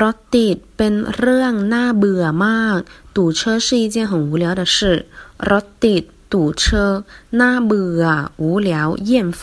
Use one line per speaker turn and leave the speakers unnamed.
รถติดเป็นเรื่องน่าเบื่อมาก堵车是一件很无聊的事รถติด堵车น่าเบื่อ无聊厌烦